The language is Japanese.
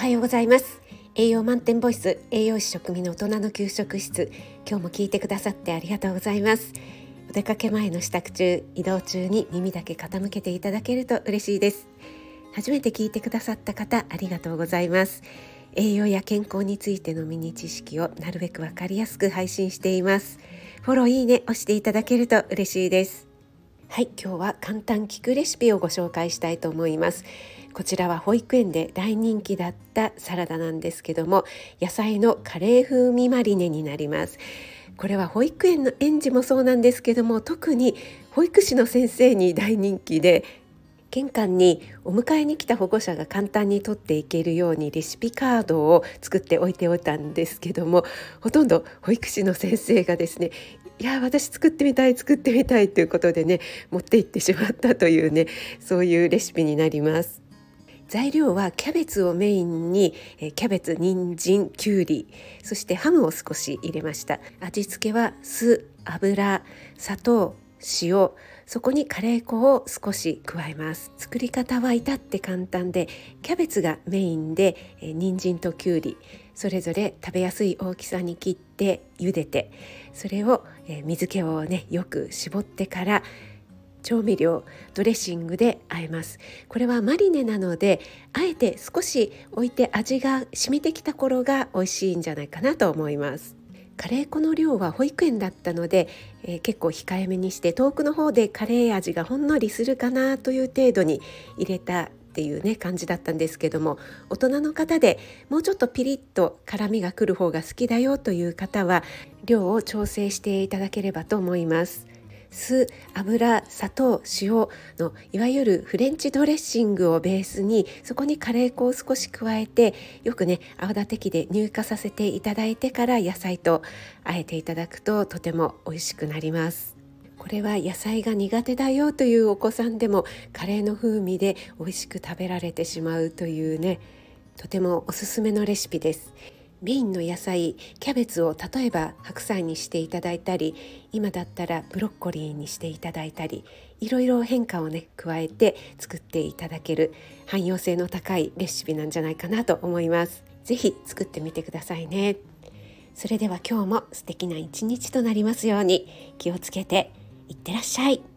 はようございます。栄養満点ボイス栄養士食味の大人の給食室。今日も聞いてくださってありがとうございます。お出かけ前の支度中移動中に耳だけ傾けていただけると嬉しいです。初めて聞いてくださった方ありがとうございます。栄養や健康についてのミニ知識をなるべくわかりやすく配信しています。フォローいいね押していただけると嬉しいです。はい今日は簡単聞くレシピをご紹介したいと思います。こちらは保育園で大人気だったサラダなんですけども野菜のカレー風味マリネになりますこれは保育園の園児もそうなんですけども特に保育士の先生に大人気で玄関にお迎えに来た保護者が簡単に取っていけるようにレシピカードを作っておいておいたんですけどもほとんど保育士の先生がですねいや私作ってみたい作ってみたいということでね持って行ってしまったというねそういうレシピになります。材料はキャベツをメインにキャベツ人参きゅうりそしてハムを少し入れました。味付けは酢油砂糖塩そこにカレー粉を少し加えます。作り方は至って簡単でキャベツがメインで人参ときゅうりそれぞれ食べやすい大きさに切って茹でてそれを水気をねよく絞ってから調味料ドレッシングで和えますこれはマリネなのであえて少し置いて味が染みてきた頃が美味しいんじゃないかなと思いますカレー粉の量は保育園だったので、えー、結構控えめにして遠くの方でカレー味がほんのりするかなという程度に入れたっていうね感じだったんですけども大人の方でもうちょっとピリッと辛みがくる方が好きだよという方は量を調整していただければと思います。酢油砂糖塩のいわゆるフレンチドレッシングをベースにそこにカレー粉を少し加えてよくね泡立て器で乳化させていただいてから野菜とあえていただくととても美味しくなります。これは野菜が苦手だよというお子さんでもカレーの風味で美味しく食べられてしまうというねとてもおすすめのレシピです。メインの野菜キャベツを例えば白菜にしていただいたり今だったらブロッコリーにしていただいたりいろいろ変化をね加えて作っていただける汎用性の高いレシピなんじゃないかなと思います。是非作ってみてくださいね。それでは今日も素敵な一日となりますように気をつけていってらっしゃい。